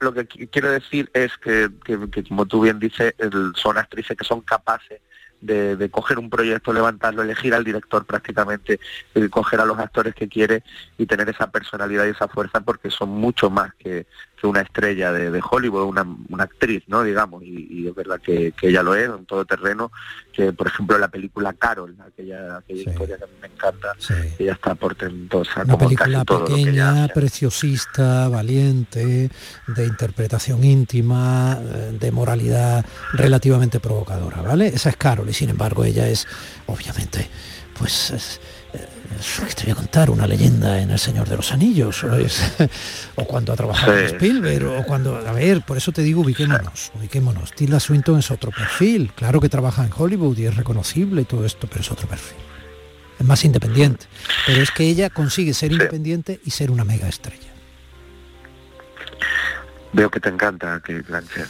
lo, que qui- quiero decir es que, que- que, como tú bien dices, el- son actrices que son capaces de, de coger un proyecto, levantarlo, elegir al director prácticamente, eh, coger a los actores que quiere y tener esa personalidad y esa fuerza porque son mucho más que, que una estrella de, de Hollywood, una, una actriz, ¿no? Digamos, y, y es verdad que, que ella lo es en todo terreno, que por ejemplo la película Carol, aquella, aquella historia que a mí me encanta, ella está portentosa Una como película casi todo lo que ella pequeña, preciosista, valiente, de interpretación íntima, eh, de moralidad relativamente provocadora, ¿vale? Esa es Carol y sin embargo ella es, obviamente, pues... es- te voy a contar, una leyenda en El Señor de los Anillos, o, cuando ha trabajado Sí, Spielberg, o cuando, a ver, por eso te digo, ubiquémonos, ubiquémonos. Tilda Swinton es otro perfil, claro que trabaja en Hollywood y es reconocible y todo esto, pero es otro perfil. Es más independiente. Pero es que ella consigue ser independiente y ser una mega estrella. Veo que te encanta Kate Blanchett.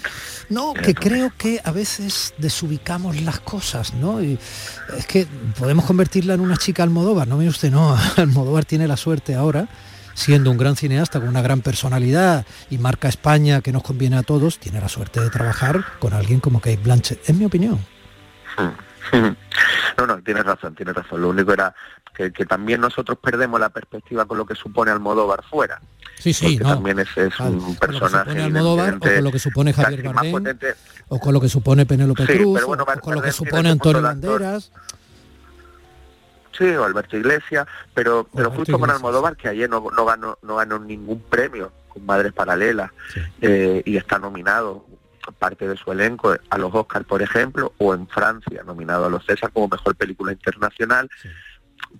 No, que creo que a veces desubicamos las cosas, ¿no? Es que podemos convertirla en una chica Almodóvar, no mire usted, no, Almodóvar tiene la suerte ahora, siendo un gran cineasta con una gran personalidad y marca España que nos conviene a todos, tiene la suerte de trabajar con alguien como Kate Blanchett, en mi opinión. No, no, tienes razón, tienes razón. Lo único era que, que también nosotros perdemos la perspectiva con lo que supone Almodóvar fuera. Sí, sí, porque no. también es, un con lo que personaje Almodóvar o con lo que supone Javier Bardem o con lo que supone Penélope Sí, Cruz bueno, o con lo que supone Antonio. Banderas. Sí, o Alberto Iglesias, pero, pero Alberto justo con. Almodóvar, que ayer no, no ganó no ganó ningún premio con Madres Paralelas eh, y está nominado parte de su elenco a los Oscars, por ejemplo, o en Francia, nominado a los César como mejor película internacional,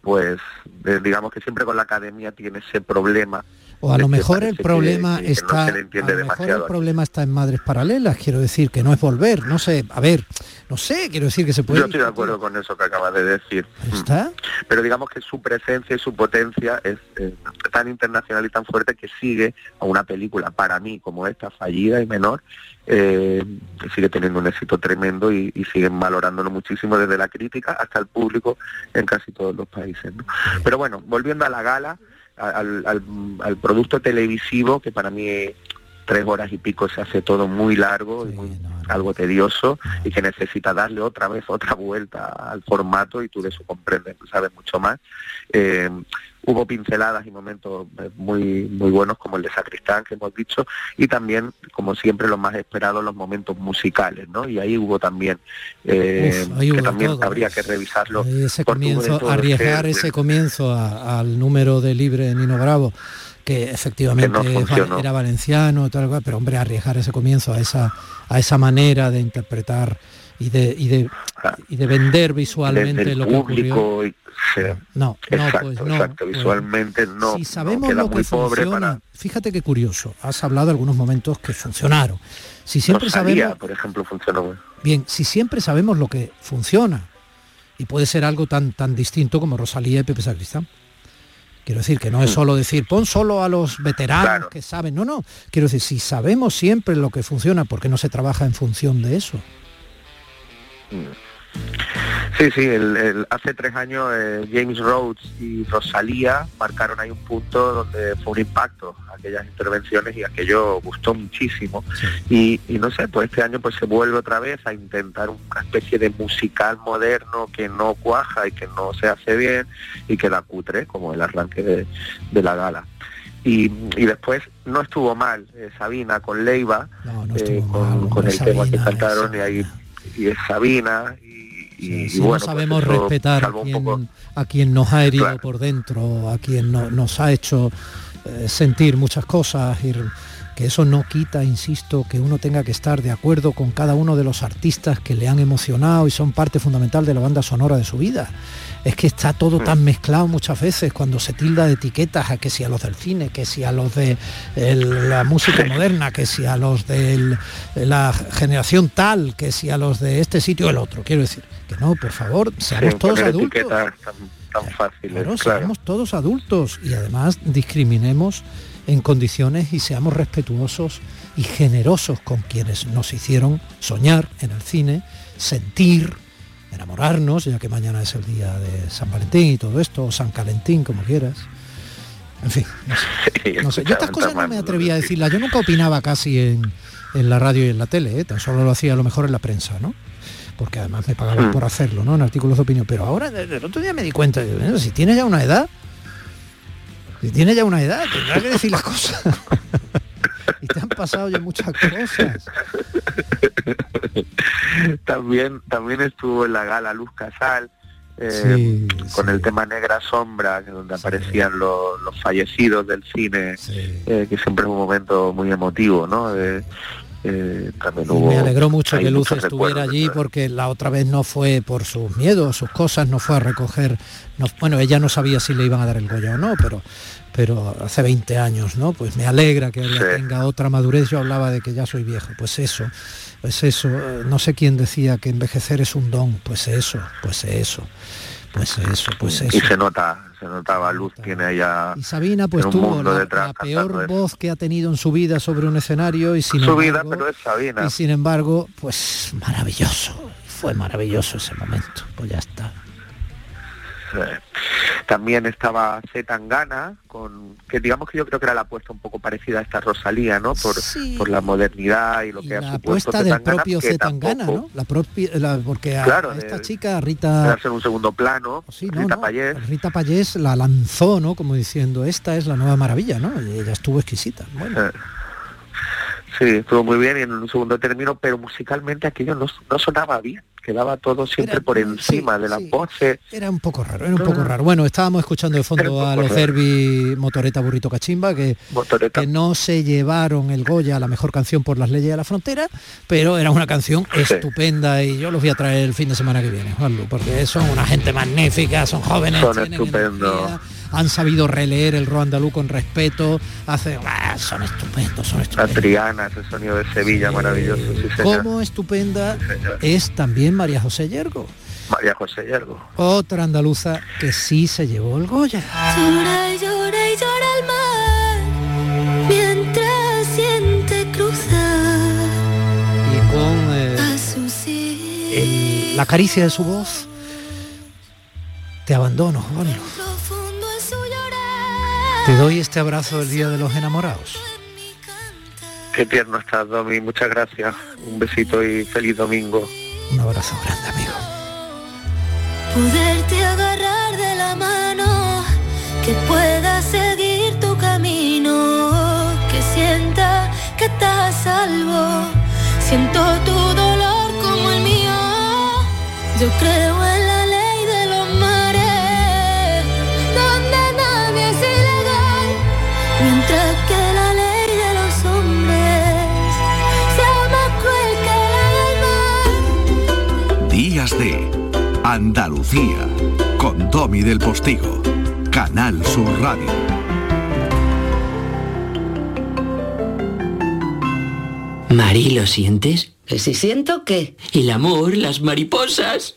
pues eh, digamos que siempre con la academia tiene ese problema. O a de lo que mejor el que- problema que no está se le entiende a lo mejor el problema está en madres paralelas, quiero decir que no es volver, no sé, a ver, no sé, quiero decir que se puede Yo estoy de acuerdo con eso que acabas de decir. ¿Está? Pero digamos que su presencia y su potencia es eh, tan internacional y tan fuerte que sigue a una película, para mí, como esta, fallida y menor, eh, que sigue teniendo un éxito tremendo y, y siguen valorándolo muchísimo desde la crítica hasta el público en casi todos los países. ¿no? Pero bueno, volviendo a la gala, a- al, al- al producto televisivo, que para mí tres horas y pico se hace todo muy largo y muy- algo tedioso y que necesita darle otra vez otra vuelta al formato y tú de eso comprendes, sabes mucho más. Eh, hubo pinceladas y momentos eh, muy muy buenos como el de Sacristán que hemos dicho y también como siempre los más esperados los momentos musicales, ¿no? Y ahí hubo también eh, Uf, ahí hubo que de también todo. habría que revisarlo. Y ese de comienzo, arriesgar ese comienzo a- al número de libre Nino Bravo, que efectivamente Que no era valenciano, tal pero hombre, arriesgar ese comienzo a esa, a esa manera de interpretar y de, y de, y de vender visualmente desde lo que ocurrió. público y, sí. No, no, exacto, pues no, exacto, pues- visualmente no, si sabemos lo que funciona, para fíjate qué curioso, has hablado de algunos momentos que funcionaron. Si siempre Rosalía, sabemos, por ejemplo, funcionó bien, si siempre sabemos lo que funciona, y puede ser algo tan, tan distinto como Rosalía y Pepe Sacristán. Quiero decir que no es Mm. solo decir, pon solo a los veteranos que saben, no, no. Quiero decir, si sabemos siempre lo que funciona, ¿por qué no se trabaja en función de eso? Sí, sí, el- el- hace tres años eh, James Rhodes y Rosalía marcaron ahí un punto donde fue un impacto aquellas intervenciones y aquello gustó muchísimo. Y, y no sé, pues este año pues se vuelve otra vez a intentar una especie de musical moderno que no cuaja y que no se hace bien y que da cutre, como el arranque de, de la gala. Y, y después no estuvo mal eh, Sabina con Leiva, eh, con, con el tema que cantaron y ahí y es Sabina y, y Si bueno, no pues sabemos respetar a quien, a quien nos ha herido por dentro, a quien no- nos ha hecho eh, sentir muchas cosas, y que eso no quita, insisto, que uno tenga que estar de acuerdo con cada uno de los artistas que le han emocionado y son parte fundamental de la banda sonora de su vida. Es que está todo tan mezclado muchas veces cuando se tilda de etiquetas a que si a los del cine, que si a los de el- la música moderna, que si a los de la generación tal, que si a los de este sitio o el otro. Quiero decir, que no, por favor, seamos Sí, todos adultos. tan, tan fáciles, Claro, claro. seamos todos adultos y además discriminemos en condiciones y seamos respetuosos y generosos con quienes nos hicieron soñar en el cine, sentir, enamorarnos, ya que mañana es el día de San Valentín y todo esto, o San Calentín, como quieras. En fin, no sé. No sé. Yo estas cosas no me atrevía a decirlas. Yo nunca opinaba casi en, en la radio y en la tele, ¿eh? tan solo lo hacía a lo mejor en la prensa, ¿no? Porque además me pagaban Mm. por hacerlo, ¿no? En artículos de opinión. Pero ahora, el otro día me di cuenta, bueno, si tienes ya una edad, si tienes ya una edad, tendrás que decir las cosas. y te han pasado ya muchas cosas. también también estuvo en la gala Luz Casal eh, Sí, con el tema Negra Sombra donde aparecían los, los fallecidos del cine eh, que siempre es un momento muy emotivo no eh, también Y hubo me alegró mucho que Luz estuviera allí porque la otra vez no fue por sus miedos, sus cosas, no fue a recoger, no- bueno, ella no sabía si le iban a dar el Goya o no, pero pero hace 20 años, ¿no? Pues me alegra que ella tenga otra madurez. Yo hablaba de que ya soy viejo, pues eso, pues eso. No sé quién decía que envejecer es un don, pues eso, pues eso, pues eso, pues y eso. se nota se notaba Luz tiene allá Y Sabina pues tuvo la, detrás la peor eso. voz que ha tenido en su vida sobre un escenario y sin su vida pero es Sabina y sin embargo, pues maravilloso. Fue maravilloso ese momento. Pues ya está. Eh, También estaba Z Tangana, con, que digamos que yo creo que era la apuesta un poco parecida a esta Rosalía, ¿no? Por, por la modernidad y lo que ha supuesto apuesta del Zetangana, propio Zetangana, tampoco- ¿no? La propia, la- porque a, Claro, a esta de- chica, Rita, en un segundo plano, Sí, no, Rita no, Payés, Rita Payés la lanzó, ¿no? Como diciendo, esta es la nueva maravilla, ¿no? Y ella estuvo exquisita. Bueno, eh, sí, estuvo muy bien y en un segundo término, pero musicalmente aquello no, no sonaba bien, quedaba todo siempre por encima de las voces. era un poco raro, era un poco raro. Bueno, estábamos escuchando de fondo a los raro. Derby Motoreta Burrito Cachimba, que, que no se llevaron el Goya a la mejor canción por las leyes de la frontera, pero era una canción estupenda y yo los voy a traer el fin de semana que viene, Juanlu, porque son una gente magnífica, son jóvenes, Son estupendos. Han sabido releer el ro andaluz con respeto, hace, ah, son estupendos, son La estupendos. Triana, ese sonido de Sevilla maravilloso, sí. Como estupenda es también María José Yergo, María José Yergo. otra andaluza que sí se llevó el Goya. Llora y llora y llora el mar mientras siente cruzar Y con eh, la caricia de su voz, te abandono, Juanlu. Te doy este abrazo del Día de los Enamorados. Qué tierno estás, Domi, muchas gracias. Un besito y feliz domingo. Un abrazo grande, amigo. Poderte agarrar de la mano, que pueda seguir tu camino, que sienta que estás a salvo. Siento tu dolor como el mío. Yo creo en Andalucía con Domi del Postigo, Canal Sur Radio. Mari, ¿lo sientes? ¿Que si siento qué? El amor, las mariposas.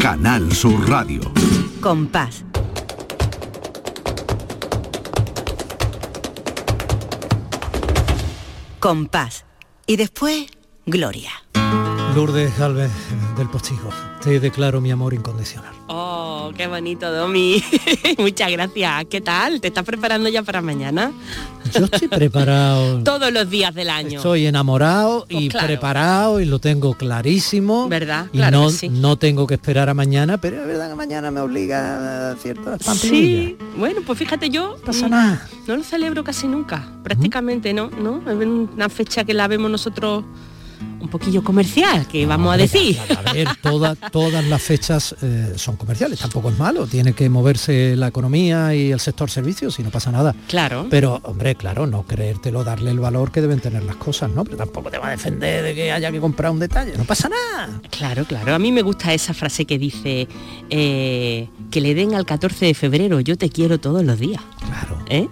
Canal Sur Radio. Compás. Compás. Y después, Gloria. Lourdes Galvez del Postigo. Te declaro mi amor incondicional. Oh, qué bonito, Domi. Muchas gracias. ¿Qué tal? ¿Te estás preparando ya para mañana? Yo estoy preparado. Todos los días del año. Estoy enamorado y claro. preparado y lo tengo clarísimo. ¿Verdad? Y Claro no, sí. no tengo que esperar a mañana, pero es verdad que mañana me obliga a ciertas. Sí, bueno, pues fíjate yo pasa mm, nada. no lo celebro casi nunca, prácticamente no, ¿no? Es una fecha que la vemos nosotros un poquillo comercial, que vamos a decir. A ver, todas todas las fechas eh, son comerciales, tampoco es malo, tiene que moverse la economía y el sector servicios y no pasa nada. Claro. Pero, hombre, claro, no creértelo, darle el valor que deben tener las cosas, ¿no? Pero tampoco te va a defender de que haya que comprar un detalle, no pasa nada. Claro, claro. A mí me gusta esa frase que dice eh, que le den al 14 de febrero, yo te quiero todos los días. Claro. ¿Eh?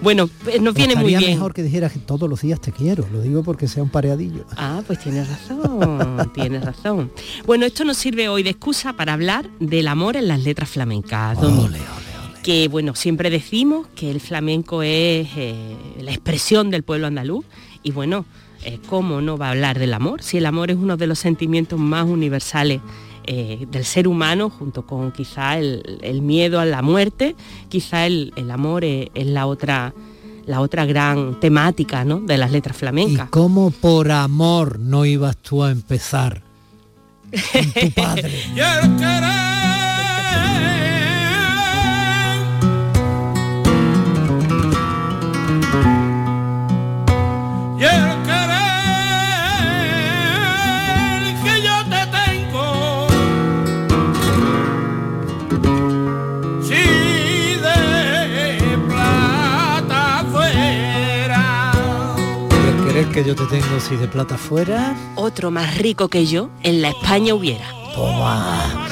Bueno, nos viene muy bien. mejor que dijeras que todos los días te quiero, lo digo porque sea un pareadillo. Ah, pues tienes razón, tienes razón. Bueno, esto nos sirve hoy de excusa para hablar del amor en las letras flamencas. Domi. Que bueno, siempre decimos que el flamenco es eh, la expresión del pueblo andaluz y bueno, eh, ¿cómo no va a hablar del amor? Si el amor es uno de los sentimientos más universales eh, del ser humano, junto con quizá el, el miedo a la muerte, quizá el, el amor es, es la otra la otra gran temática ¿no? de las letras ¿Y flamencas. cómo por amor no ibas tú a empezar? Con tu padre. que yo te tengo si de plata fuera. Otro más rico que yo en la España hubiera. Toma.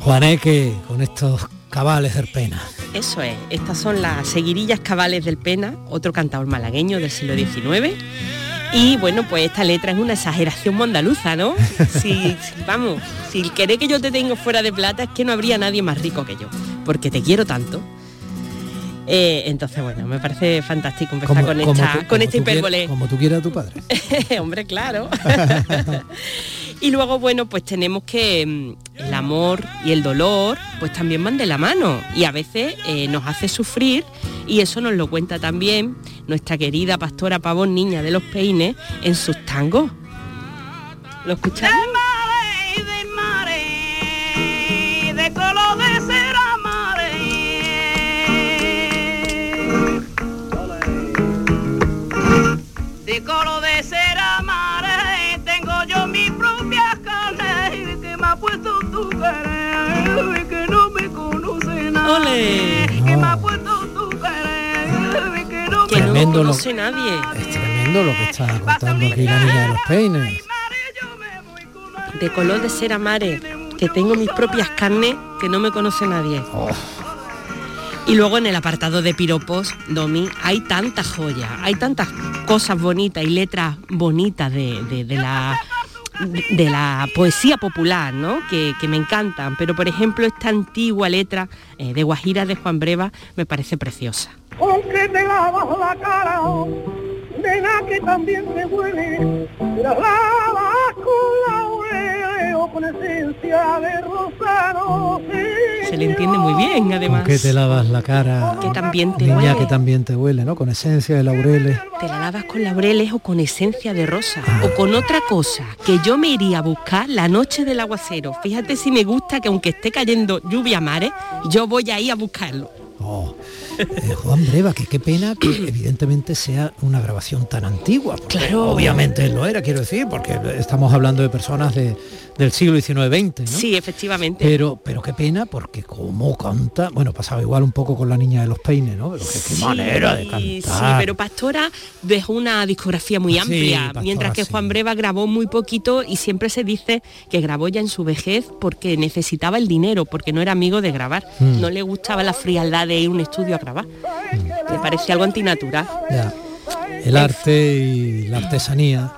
Juaneque, con estos cabales del pena. Eso es, estas son las seguirillas cabales del Pena, otro cantador malagueño del siglo XIX. Y bueno, pues esta letra es una exageración mondaluza, ¿no? Si, si- vamos, si el querer que yo te tengo fuera de plata es que no habría nadie más rico que yo, porque te quiero tanto. Eh, entonces, bueno, me parece fantástico empezar con esta, tú- con esta hipérbole. como tú quieras a tu padre. Hombre, claro. y luego, bueno, pues tenemos que mm, el amor y el dolor, pues también van de la mano. Y a veces eh, nos hace sufrir, y eso nos lo cuenta también nuestra querida pastora Pavón Niña de los Peines en sus tangos. ¿Lo escuchamos? coro de ser amar, tengo yo mis propias carnes que me ha puesto tu querer, que no me conoce nadie, que me ha puesto tu querer, que no me conoce nadie. Es tremendo lo que está contando aquí la niña de los peines. De color de ser amare, que tengo mis propias carnes, que no me conoce nadie. Oh. Y luego en el apartado de piropos, Domi, hay tantas joyas, hay tantas cosas bonitas y letras bonitas de, de- la de la poesía popular, ¿no? Que, que me encantan. Pero por ejemplo esta antigua letra eh, de Guajira de Juan Breva me parece preciosa. Con esencia de rosado. Se le entiende muy bien, además. Que te lavas la cara. Que también te Niña huele. que también te huele, ¿no? Con esencia de laureles. Te la lavas con laureles o con esencia de rosa o con otra cosa que yo me iría a buscar la noche del aguacero. Fíjate si me gusta que aunque esté cayendo lluvia a mares, yo voy ahí a buscarlo. Eh, Juan Breva, que qué pena que evidentemente sea una grabación tan antigua. Claro. Obviamente lo era, quiero decir, porque estamos hablando de personas de- del siglo XIX-XX, ¿no? Sí, efectivamente. Pero, pero qué pena, porque como canta, bueno, pasaba igual un poco con la niña de los peines, ¿no? Pero qué, qué Sí, manera de Sí, cantar. pero Pastora dejó una discografía muy Sí, amplia, Pastora, mientras que sí. Juan Breva grabó muy poquito y siempre se dice que grabó ya en su vejez porque necesitaba el dinero, porque no era amigo de grabar. Mm. No le gustaba la frialdad de ir a un estudio a grabar. Le parecía algo antinatural. Ya. El arte y la artesanía.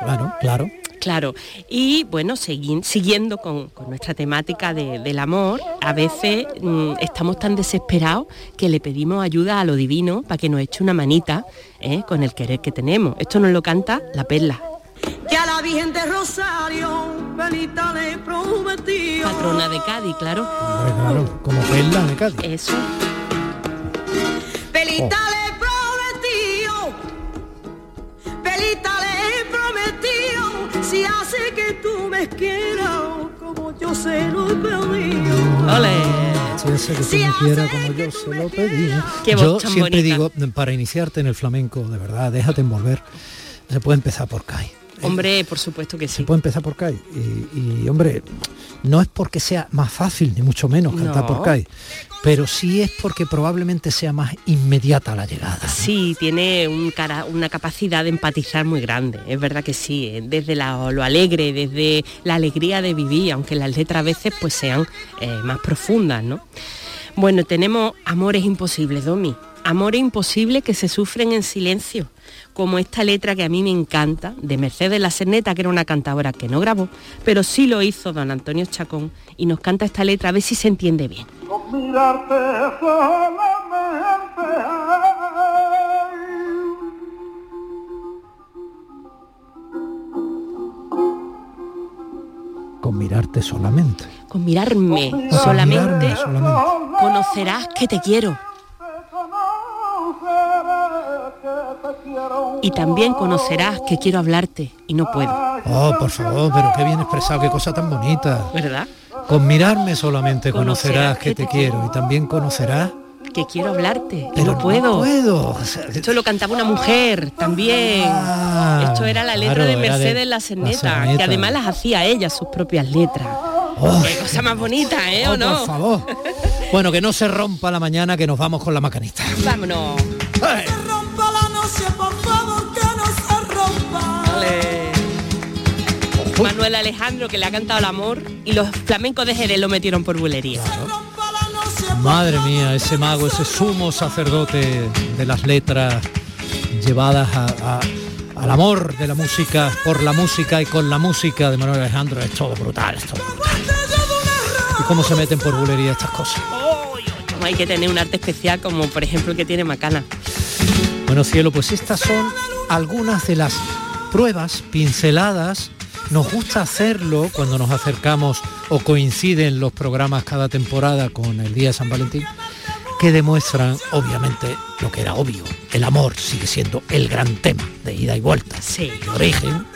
Claro, claro. Claro, y bueno, segui- siguiendo con, con nuestra temática de- del amor, a veces mm, estamos tan desesperados que le pedimos ayuda a lo divino para que nos eche una manita ¿eh? con el querer que tenemos. Esto nos lo canta la perla, Que a la Virgen de Rosario, Benita le prometió. patrona de Cádiz, claro. Hombre, claro, como perla de Cádiz. Eso. Pelita le prometió, Pelita le prometió, si hace que tú me quieras como yo se lo pedí. Si ese que tú me quiera como yo se lo pedí. Yo siempre bonita. digo, para iniciarte en el flamenco, de verdad, déjate envolver. Se puede empezar por CAI. Hombre, por supuesto que sí. Se puede empezar por CAI. Y, y, hombre, no es porque sea más fácil, ni mucho menos cantar No. por CAI. Pero sí es porque probablemente sea más inmediata la llegada. Sí, tiene un cara- una capacidad de empatizar muy grande, es verdad que sí, eh, desde la- lo alegre, desde la alegría de vivir, aunque las letras a veces pues sean eh, más profundas, ¿no? Bueno, tenemos amores imposibles, Domi, amores imposibles que se sufren en silencio, como esta letra que a mí me encanta, de Mercedes La Cerneta, que era una cantadora que no grabó, pero sí lo hizo don Antonio Chacón, y nos canta esta letra, a ver si se entiende bien. Con mirarte solamente. Con mirarte solamente. Con mirarme Con solamente, mirarme solamente. conocerás que te quiero. Y también conocerás que quiero hablarte y no puedo. Oh, por favor, pero qué bien expresado, qué cosa tan bonita. ¿Verdad? Con mirarme solamente Conocerás conocerás que te quiero y también conocerás Que quiero hablarte y Pero no puedo. no puedo. O sea, Esto lo cantaba una mujer también. Esto era la letra claro, de Mercedes La La Cerneta, que además las hacía ella sus propias letras. Oh, Qué cosa más bonita, ¿eh? oh, ¿O no? Por favor. Bueno, que no se rompa la mañana, que nos vamos con la macanista. Vámonos. Manuel Alejandro que le ha cantado el amor y los flamencos de Jerez lo metieron por bulería. Madre mía, ese mago, ese sumo sacerdote de las letras llevadas a- a- al amor de la música, por la música y con la música de Manuel Alejandro, es todo brutal, es todo brutal. ¿Y cómo se meten por bulería estas cosas? Como hay que tener un arte especial como por ejemplo el que tiene Macana. Bueno, cielo, pues estas son algunas de las pruebas, pinceladas. Nos gusta hacerlo cuando nos acercamos o coinciden los programas cada temporada con el Día de San Valentín, que demuestran, obviamente, lo que era obvio. El amor sigue siendo el gran tema de ida y vuelta, de origen,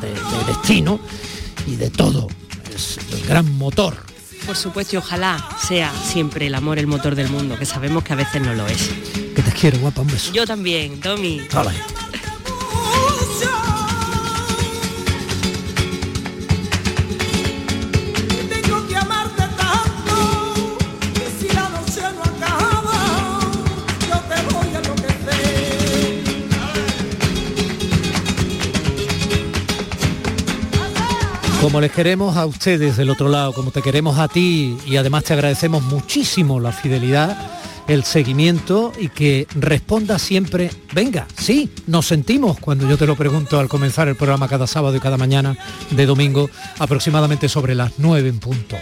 de, de- de destino y de todo. Es el gran motor. Por supuesto, y ojalá sea siempre el amor el motor del mundo, que sabemos que a veces no lo es. Que te quiero, guapa, un beso. Yo también, Tommy. Hola. Como les queremos a ustedes del otro lado, como te queremos a ti y además te agradecemos muchísimo la fidelidad, el seguimiento y que responda siempre, venga, sí, nos sentimos cuando yo te lo pregunto al comenzar el programa cada sábado y cada mañana de domingo, aproximadamente sobre las 9 en punto.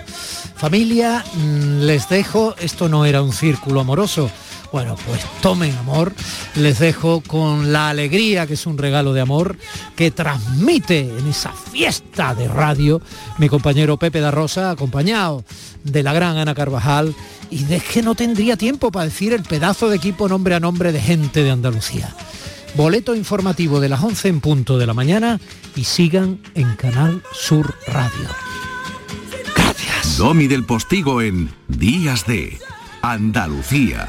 Familia, mm, les dejo, esto no era un círculo amoroso, bueno, pues tomen amor, les dejo con la alegría que es un regalo de amor que transmite en esa fiesta de radio mi compañero Pepe da Rosa, acompañado de la gran Ana Carvajal y de que no tendría tiempo para decir el pedazo de equipo nombre a nombre de gente de Andalucía. Boleto informativo de las 11 en punto de la mañana y sigan en Canal Sur Radio. Domi del Postigo en Días de Andalucía.